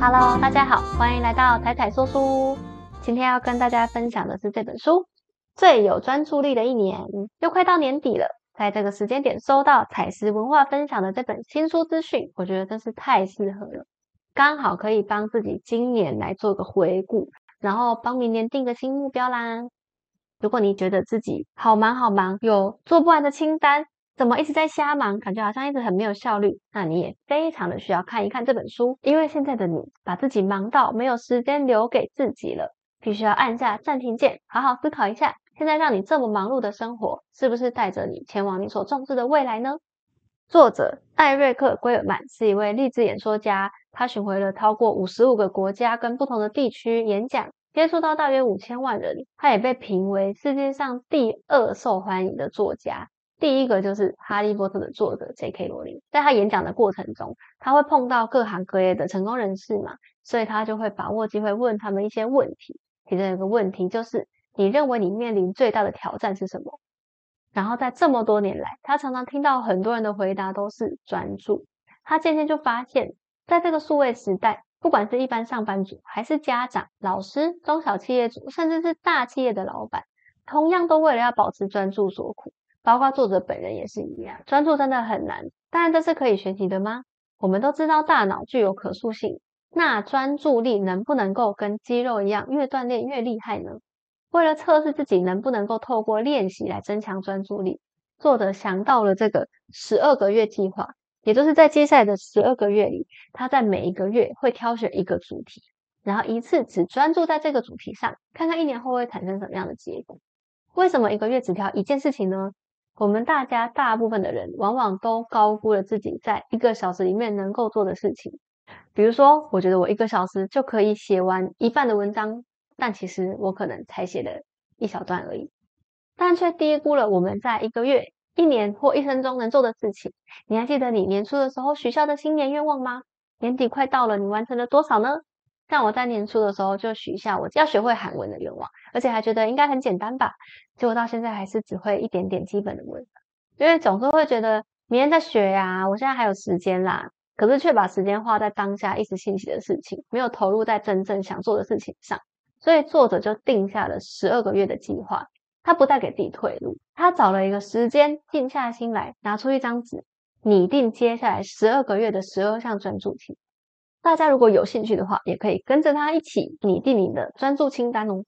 Hello，大家好，欢迎来到彩彩说书。今天要跟大家分享的是这本书《最有专注力的一年》。又快到年底了，在这个时间点收到彩石文化分享的这本新书资讯，我觉得真是太适合了，刚好可以帮自己今年来做个回顾，然后帮明年定个新目标啦。如果你觉得自己好忙好忙，有做不完的清单。怎么一直在瞎忙？感觉好像一直很没有效率。那你也非常的需要看一看这本书，因为现在的你把自己忙到没有时间留给自己了，必须要按下暂停键，好好思考一下，现在让你这么忙碌的生活，是不是带着你前往你所重视的未来呢？作者艾瑞克·圭尔曼是一位励志演说家，他巡回了超过五十五个国家跟不同的地区演讲，接触到大约五千万人。他也被评为世界上第二受欢迎的作家。第一个就是《哈利波特》的作者 J.K. 罗琳，在他演讲的过程中，他会碰到各行各业的成功人士嘛，所以他就会把握机会问他们一些问题。其中有个问题就是：你认为你面临最大的挑战是什么？然后在这么多年来，他常常听到很多人的回答都是专注。他渐渐就发现，在这个数位时代，不管是一般上班族，还是家长、老师、中小企业主，甚至是大企业的老板，同样都为了要保持专注所苦。包括作者本人也是一样，专注真的很难。当然，这是可以学习的吗？我们都知道大脑具有可塑性，那专注力能不能够跟肌肉一样，越锻炼越厉害呢？为了测试自己能不能够透过练习来增强专注力，作者想到了这个十二个月计划，也就是在接下来的十二个月里，他在每一个月会挑选一个主题，然后一次只专注在这个主题上，看看一年后会产生什么样的结果。为什么一个月只挑一件事情呢？我们大家大部分的人，往往都高估了自己在一个小时里面能够做的事情。比如说，我觉得我一个小时就可以写完一半的文章，但其实我可能才写了一小段而已。但却低估了我们在一个月、一年或一生中能做的事情。你还记得你年初的时候许下的新年愿望吗？年底快到了，你完成了多少呢？像我在年初的时候就许下我要学会韩文的愿望，而且还觉得应该很简单吧。结果到现在还是只会一点点基本的文因为总是会觉得明天再学呀，我现在还有时间啦。可是却把时间花在当下一时兴起的事情，没有投入在真正想做的事情上。所以作者就定下了十二个月的计划，他不再给自己退路，他找了一个时间，静下心来，拿出一张纸，拟定接下来十二个月的十二项专注题。大家如果有兴趣的话，也可以跟着他一起拟定你的专注清单哦。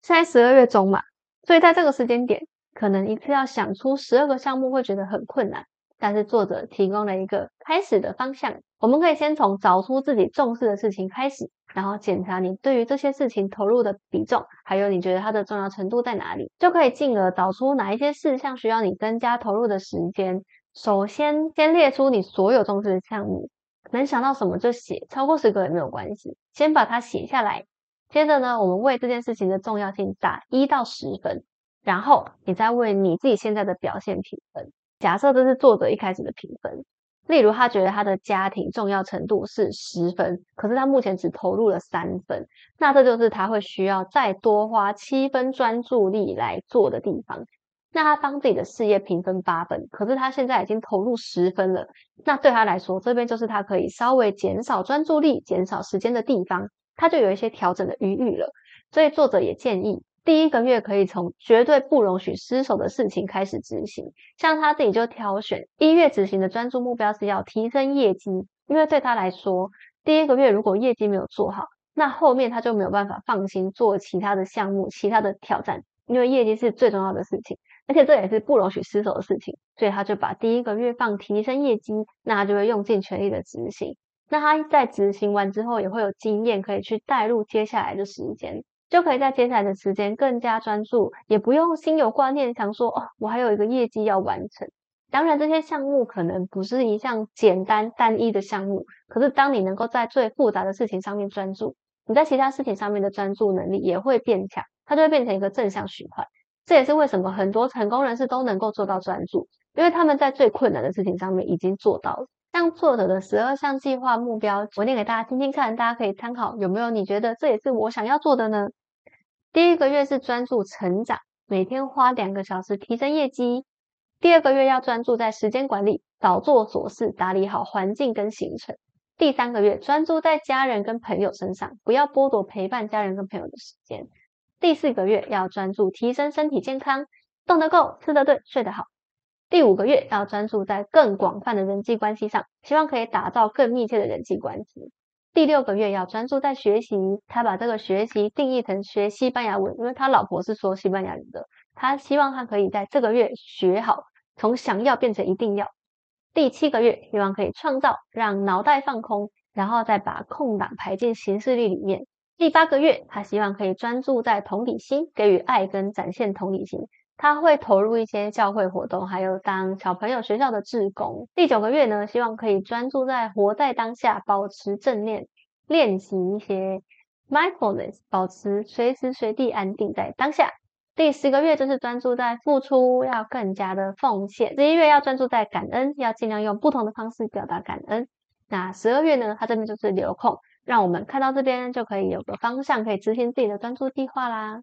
现在十二月中嘛，所以在这个时间点，可能一次要想出十二个项目会觉得很困难。但是作者提供了一个开始的方向，我们可以先从找出自己重视的事情开始，然后检查你对于这些事情投入的比重，还有你觉得它的重要程度在哪里，就可以进而找出哪一些事项需要你增加投入的时间。首先，先列出你所有重视的项目。能想到什么就写，超过十个也没有关系。先把它写下来，接着呢，我们为这件事情的重要性打一到十分，然后你再为你自己现在的表现评分。假设这是作者一开始的评分，例如他觉得他的家庭重要程度是十分，可是他目前只投入了三分，那这就是他会需要再多花七分专注力来做的地方。那他帮自己的事业评分八分，可是他现在已经投入十分了。那对他来说，这边就是他可以稍微减少专注力、减少时间的地方，他就有一些调整的余裕了。所以作者也建议，第一个月可以从绝对不容许失手的事情开始执行。像他自己就挑选一月执行的专注目标是要提升业绩，因为对他来说，第一个月如果业绩没有做好，那后面他就没有办法放心做其他的项目、其他的挑战，因为业绩是最重要的事情。而且这也是不容许失手的事情，所以他就把第一个月放提升业绩，那他就会用尽全力的执行。那他在执行完之后，也会有经验可以去带入接下来的时间，就可以在接下来的时间更加专注，也不用心有挂念，想说哦，我还有一个业绩要完成。当然，这些项目可能不是一项简单单一的项目，可是当你能够在最复杂的事情上面专注，你在其他事情上面的专注能力也会变强，它就会变成一个正向循环。这也是为什么很多成功人士都能够做到专注，因为他们在最困难的事情上面已经做到了。像作者的十二项计划目标，我念给大家听听看，大家可以参考有没有你觉得这也是我想要做的呢？第一个月是专注成长，每天花两个小时提升业绩。第二个月要专注在时间管理，早做琐事，打理好环境跟行程。第三个月专注在家人跟朋友身上，不要剥夺陪伴家人跟朋友的时间。第四个月要专注提升身体健康，动得够，吃得对，睡得好。第五个月要专注在更广泛的人际关系上，希望可以打造更密切的人际关系。第六个月要专注在学习，他把这个学习定义成学西班牙文，因为他老婆是说西班牙语的，他希望他可以在这个月学好，从想要变成一定要。第七个月希望可以创造，让脑袋放空，然后再把空档排进行事历里面。第八个月他希望可以专注在同理心，给予爱跟展现同理心。他会投入一些教会活动，还有当小朋友学校的志工。第九个月呢，希望可以专注在活在当下，保持正念，练习一些 mindfulness，保持随时随地安定在当下。第十个月就是专注在付出，要更加的奉献。十一月要专注在感恩，要尽量用不同的方式表达感恩。那十二月呢，它这边就是留空，让我们看到这边就可以有个方向，可以执行自己的专注计划啦。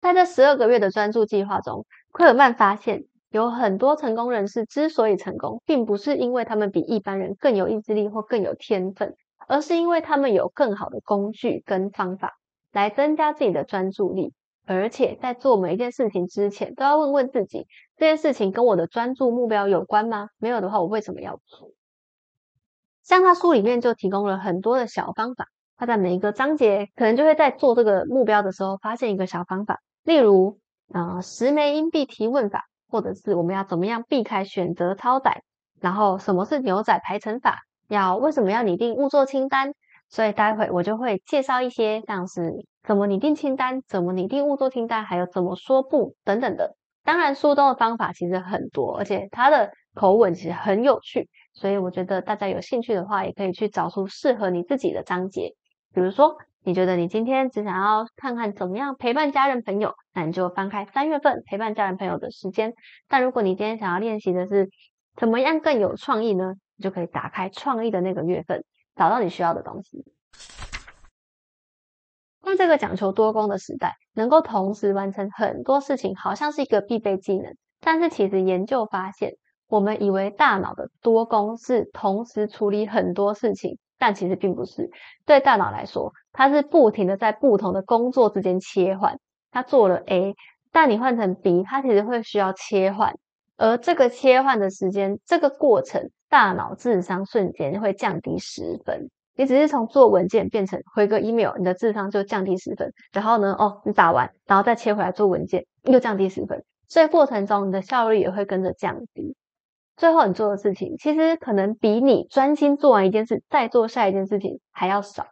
在这十二个月的专注计划中，奎尔曼发现，有很多成功人士之所以成功，并不是因为他们比一般人更有意志力或更有天分，而是因为他们有更好的工具跟方法来增加自己的专注力。而且在做每一件事情之前，都要问问自己：这件事情跟我的专注目标有关吗？没有的话，我为什么要做？像他书里面就提供了很多的小方法，他在每一个章节可能就会在做这个目标的时候，发现一个小方法。例如，呃，十枚硬币提问法，或者是我们要怎么样避开选择超载，然后什么是牛仔排程法，要为什么要拟定误作清单？所以待会我就会介绍一些像是怎么拟定清单、怎么拟定误作清单，还有怎么说不等等的。当然，书中的方法其实很多，而且它的口吻其实很有趣，所以我觉得大家有兴趣的话，也可以去找出适合你自己的章节，比如说。你觉得你今天只想要看看怎么样陪伴家人朋友，那你就翻开三月份陪伴家人朋友的时间。但如果你今天想要练习的是怎么样更有创意呢？你就可以打开创意的那个月份，找到你需要的东西。在这个讲求多工的时代，能够同时完成很多事情，好像是一个必备技能。但是其实研究发现，我们以为大脑的多工是同时处理很多事情。但其实并不是，对大脑来说，它是不停的在不同的工作之间切换。它做了 A，但你换成 B，它其实会需要切换。而这个切换的时间，这个过程，大脑智商瞬间会降低十分。你只是从做文件变成回个 email，你的智商就降低十分。然后呢，哦，你打完，然后再切回来做文件，又降低十分。所以过程中，你的效率也会跟着降低。最后你做的事情，其实可能比你专心做完一件事再做下一件事情还要少。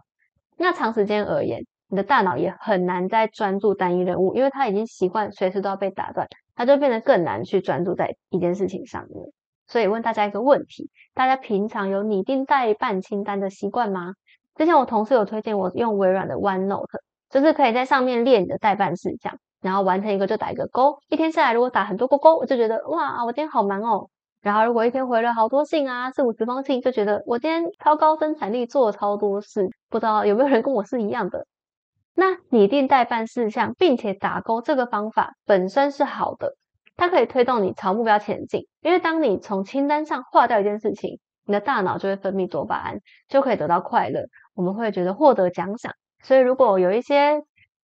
那长时间而言，你的大脑也很难再专注单一任务，因为它已经习惯随时都要被打断，它就变得更难去专注在一件事情上面。所以问大家一个问题：大家平常有拟定代办清单的习惯吗？之前我同事有推荐我用微软的 OneNote，就是可以在上面列你的代办事项，然后完成一个就打一个勾。一天下来，如果打很多个勾，我就觉得哇，我今天好忙哦。然后，如果一天回了好多信啊，四五十封信，就觉得我今天超高生产力，做了超多事。不知道有没有人跟我是一样的？那拟定代办事项，并且打勾这个方法本身是好的，它可以推动你朝目标前进。因为当你从清单上划掉一件事情，你的大脑就会分泌多巴胺，就可以得到快乐。我们会觉得获得奖赏。所以，如果有一些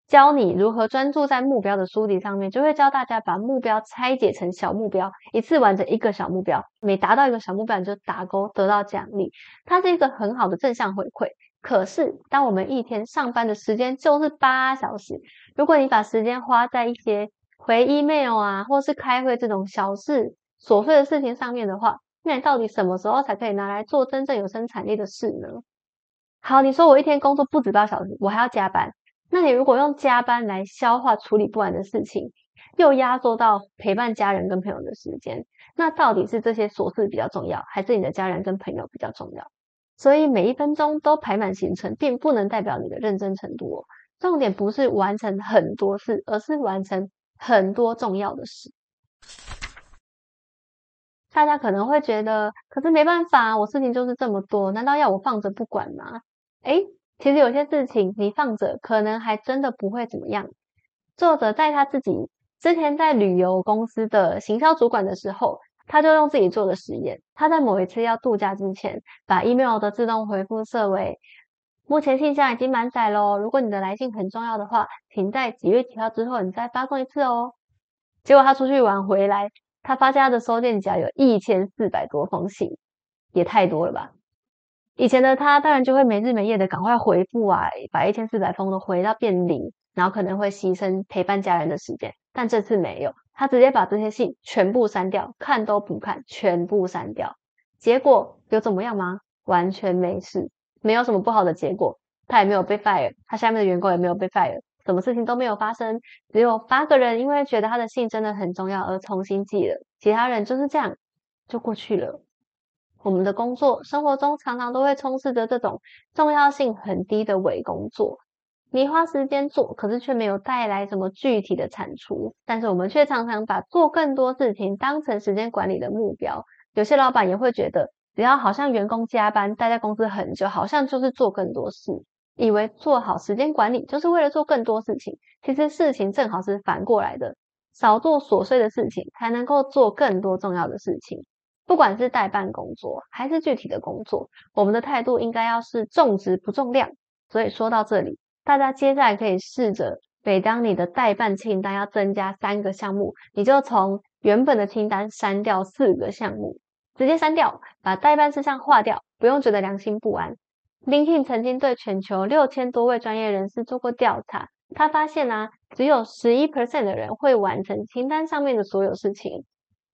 教你如何专注在目标的书籍上面，就会教大家把目标拆解成小目标，一次完成一个小目标。每达到一个小目标，你就打勾得到奖励。它是一个很好的正向回馈。可是，当我们一天上班的时间就是八小时，如果你把时间花在一些回 email 啊，或是开会这种小事、琐碎的事情上面的话，那你到底什么时候才可以拿来做真正有生产力的事呢？好，你说我一天工作不止八小时，我还要加班。那你如果用加班来消化处理不完的事情，又压缩到陪伴家人跟朋友的时间，那到底是这些琐事比较重要，还是你的家人跟朋友比较重要？所以每一分钟都排满行程，并不能代表你的认真程度。哦重点不是完成很多事，而是完成很多重要的事。大家可能会觉得，可是没办法，我事情就是这么多，难道要我放着不管吗？诶其实有些事情你放着，可能还真的不会怎么样。作者在他自己之前在旅游公司的行销主管的时候，他就用自己做的实验，他在某一次要度假之前，把 email 的自动回复设为目前信箱已经满载喽，如果你的来信很重要的话，请在几月几号之后你再发送一次哦。结果他出去玩回来，他发现他的收件夹有一千四百多封信，也太多了吧？以前的他当然就会没日没夜的赶快回复啊，把一千四百封都回到变零，然后可能会牺牲陪伴家人的时间，但这次没有。他直接把这些信全部删掉，看都不看，全部删掉。结果有怎么样吗？完全没事，没有什么不好的结果。他也没有被 fire，他下面的员工也没有被 fire，什么事情都没有发生。只有八个人因为觉得他的信真的很重要而重新寄了，其他人就是这样就过去了。我们的工作生活中常常都会充斥着这种重要性很低的伪工作。你花时间做，可是却没有带来什么具体的产出。但是我们却常常把做更多事情当成时间管理的目标。有些老板也会觉得，只要好像员工加班待在公司很久，好像就是做更多事，以为做好时间管理就是为了做更多事情。其实事情正好是反过来的，少做琐碎的事情，才能够做更多重要的事情。不管是代办工作还是具体的工作，我们的态度应该要是重质不重量。所以说到这里。大家接下来可以试着，每当你的代办清单要增加三个项目，你就从原本的清单删掉四个项目，直接删掉，把代办事项划掉，不用觉得良心不安。LinkedIn 曾经对全球六千多位专业人士做过调查，他发现啊，只有十一 percent 的人会完成清单上面的所有事情。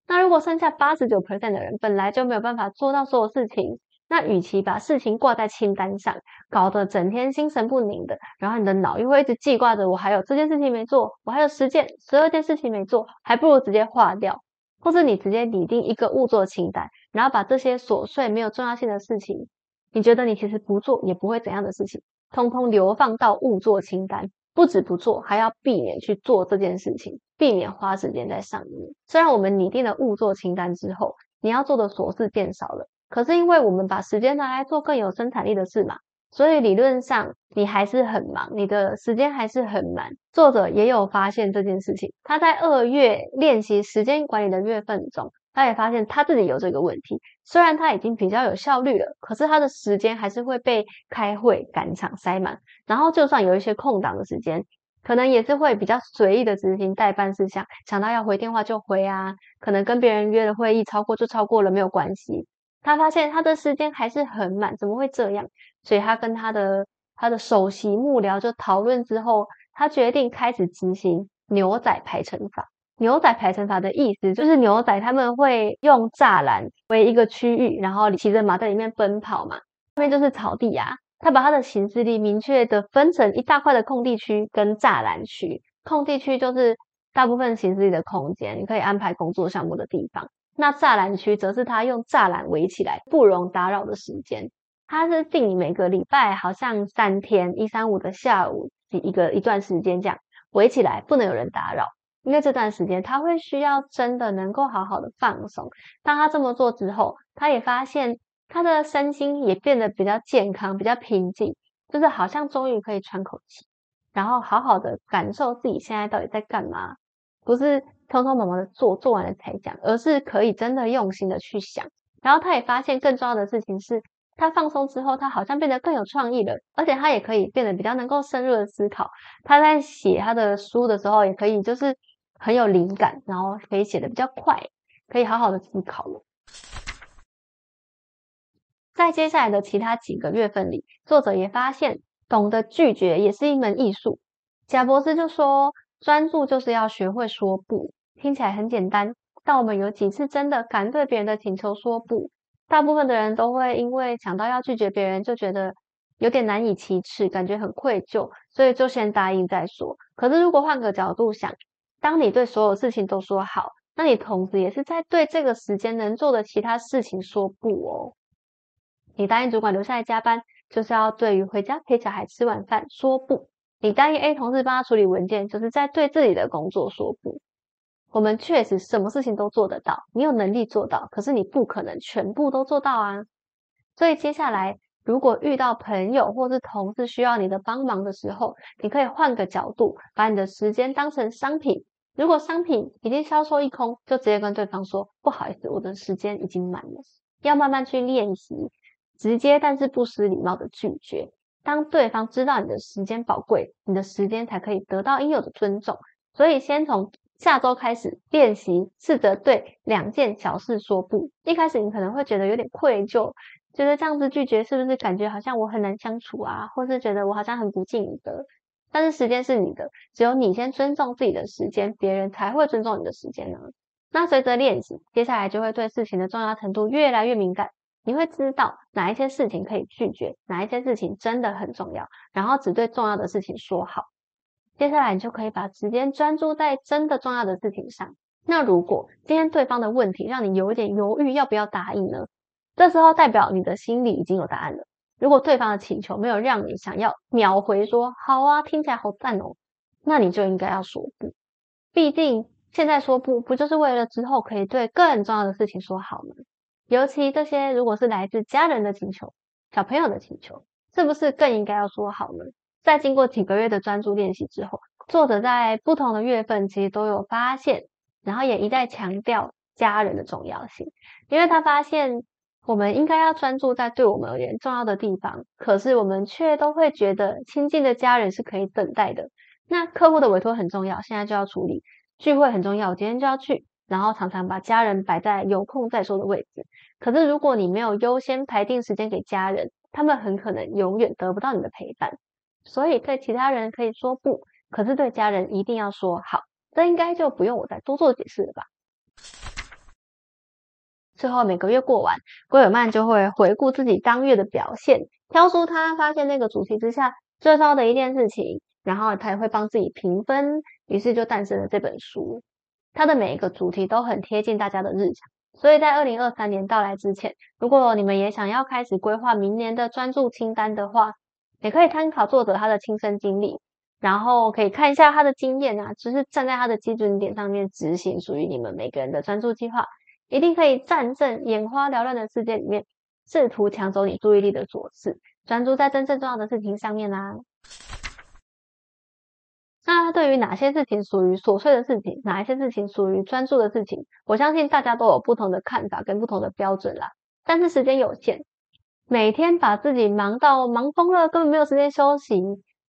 那如果剩下八十九 percent 的人本来就没有办法做到所有事情。那与其把事情挂在清单上，搞得整天心神不宁的，然后你的脑又会一直记挂着我还有这件事情没做，我还有十件、十二件事情没做，还不如直接划掉，或者你直接拟定一个误做清单，然后把这些琐碎没有重要性的事情，你觉得你其实不做也不会怎样的事情，通通流放到误做清单，不止不做，还要避免去做这件事情，避免花时间在上面。虽然我们拟定了误做清单之后，你要做的琐事变少了。可是，因为我们把时间拿来做更有生产力的事嘛，所以理论上你还是很忙，你的时间还是很满。作者也有发现这件事情，他在二月练习时间管理的月份中，他也发现他自己有这个问题。虽然他已经比较有效率了，可是他的时间还是会被开会赶场塞满。然后，就算有一些空档的时间，可能也是会比较随意的执行代办事项，想到要回电话就回啊，可能跟别人约的会议超过就超过了，没有关系。他发现他的时间还是很满，怎么会这样？所以他跟他的他的首席幕僚就讨论之后，他决定开始执行牛仔排程法。牛仔排程法的意思就是牛仔他们会用栅栏为一个区域，然后骑着马在里面奔跑嘛，后面就是草地啊。他把他的行事历明确的分成一大块的空地区跟栅栏区。空地区就是大部分行事历的空间，你可以安排工作项目的地方。那栅栏区则是他用栅栏围起来，不容打扰的时间。他是定每个礼拜好像三天，一三五的下午一个一段时间这样围起来，不能有人打扰。因为这段时间他会需要真的能够好好的放松。当他这么做之后，他也发现他的身心也变得比较健康，比较平静，就是好像终于可以喘口气，然后好好的感受自己现在到底在干嘛，不是。偷偷忙忙的做，做完了才讲，而是可以真的用心的去想。然后他也发现更重要的事情是，他放松之后，他好像变得更有创意了，而且他也可以变得比较能够深入的思考。他在写他的书的时候，也可以就是很有灵感，然后可以写的比较快，可以好好的思考了。在接下来的其他几个月份里，作者也发现，懂得拒绝也是一门艺术。贾博士就说，专注就是要学会说不。听起来很简单，但我们有几次真的敢对别人的请求说不？大部分的人都会因为想到要拒绝别人，就觉得有点难以启齿，感觉很愧疚，所以就先答应再说。可是如果换个角度想，当你对所有事情都说好，那你同时也是在对这个时间能做的其他事情说不哦。你答应主管留下来加班，就是要对于回家陪小孩吃晚饭说不；你答应 A 同事帮他处理文件，就是在对自己的工作说不。我们确实什么事情都做得到，你有能力做到，可是你不可能全部都做到啊。所以接下来，如果遇到朋友或是同事需要你的帮忙的时候，你可以换个角度，把你的时间当成商品，如果商品已经销售一空，就直接跟对方说不好意思，我的时间已经满了。要慢慢去练习，直接但是不失礼貌的拒绝。当对方知道你的时间宝贵，你的时间才可以得到应有的尊重。所以，先从下周开始练习，试着对两件小事说不。一开始你可能会觉得有点愧疚，觉得这样子拒绝是不是感觉好像我很难相处啊，或是觉得我好像很不敬的？但是时间是你的，只有你先尊重自己的时间，别人才会尊重你的时间呢。那随着练习，接下来就会对事情的重要程度越来越敏感。你会知道哪一些事情可以拒绝，哪一些事情真的很重要，然后只对重要的事情说好。接下来你就可以把时间专注在真的重要的事情上。那如果今天对方的问题让你有一点犹豫，要不要答应呢？这时候代表你的心里已经有答案了。如果对方的请求没有让你想要秒回说好啊，听起来好赞哦，那你就应该要说不。毕竟现在说不，不就是为了之后可以对更重要的事情说好吗？尤其这些如果是来自家人的请求、小朋友的请求，是不是更应该要说好呢？在经过几个月的专注练习之后，作者在不同的月份其实都有发现，然后也一再强调家人的重要性，因为他发现我们应该要专注在对我们而言重要的地方，可是我们却都会觉得亲近的家人是可以等待的。那客户的委托很重要，现在就要处理；聚会很重要，我今天就要去。然后常常把家人摆在有空再说的位置，可是如果你没有优先排定时间给家人，他们很可能永远得不到你的陪伴。所以对其他人可以说不，可是对家人一定要说好。这应该就不用我再多做解释了吧？最后每个月过完，龟尔曼就会回顾自己当月的表现，挑出他发现那个主题之下最糟的一件事情，然后他也会帮自己评分，于是就诞生了这本书。它的每一个主题都很贴近大家的日常，所以在二零二三年到来之前，如果你们也想要开始规划明年的专注清单的话，也可以参考作者他的亲身经历，然后可以看一下他的经验啊，只是站在他的基准点上面执行属于你们每个人的专注计划，一定可以战胜眼花缭乱的世界里面试图抢走你注意力的琐事，专注在真正重要的事情上面啦。那对于哪些事情属于琐碎的事情，哪一些事情属于专注的事情，我相信大家都有不同的看法跟不同的标准啦。但是时间有限，每天把自己忙到忙疯了，根本没有时间休息，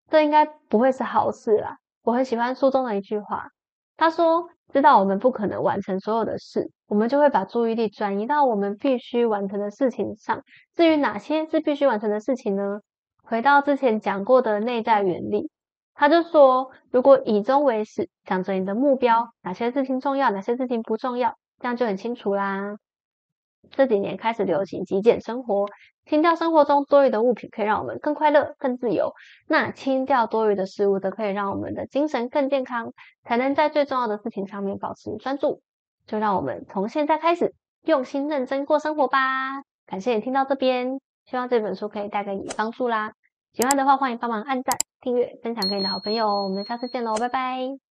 这应该不会是好事啦。我很喜欢书中的一句话，他说：“知道我们不可能完成所有的事，我们就会把注意力转移到我们必须完成的事情上。至于哪些是必须完成的事情呢？回到之前讲过的内在原理。”他就说，如果以终为始，想着你的目标，哪些事情重要，哪些事情不重要，这样就很清楚啦。这几年开始流行极简生活，清掉生活中多余的物品，可以让我们更快乐、更自由。那清掉多余的事物，则可以让我们的精神更健康，才能在最重要的事情上面保持专注。就让我们从现在开始，用心认真过生活吧。感谢你听到这边，希望这本书可以带给你帮助啦。喜欢的话，欢迎帮忙按赞、订阅、分享给你的好朋友。我们下次见喽，拜拜。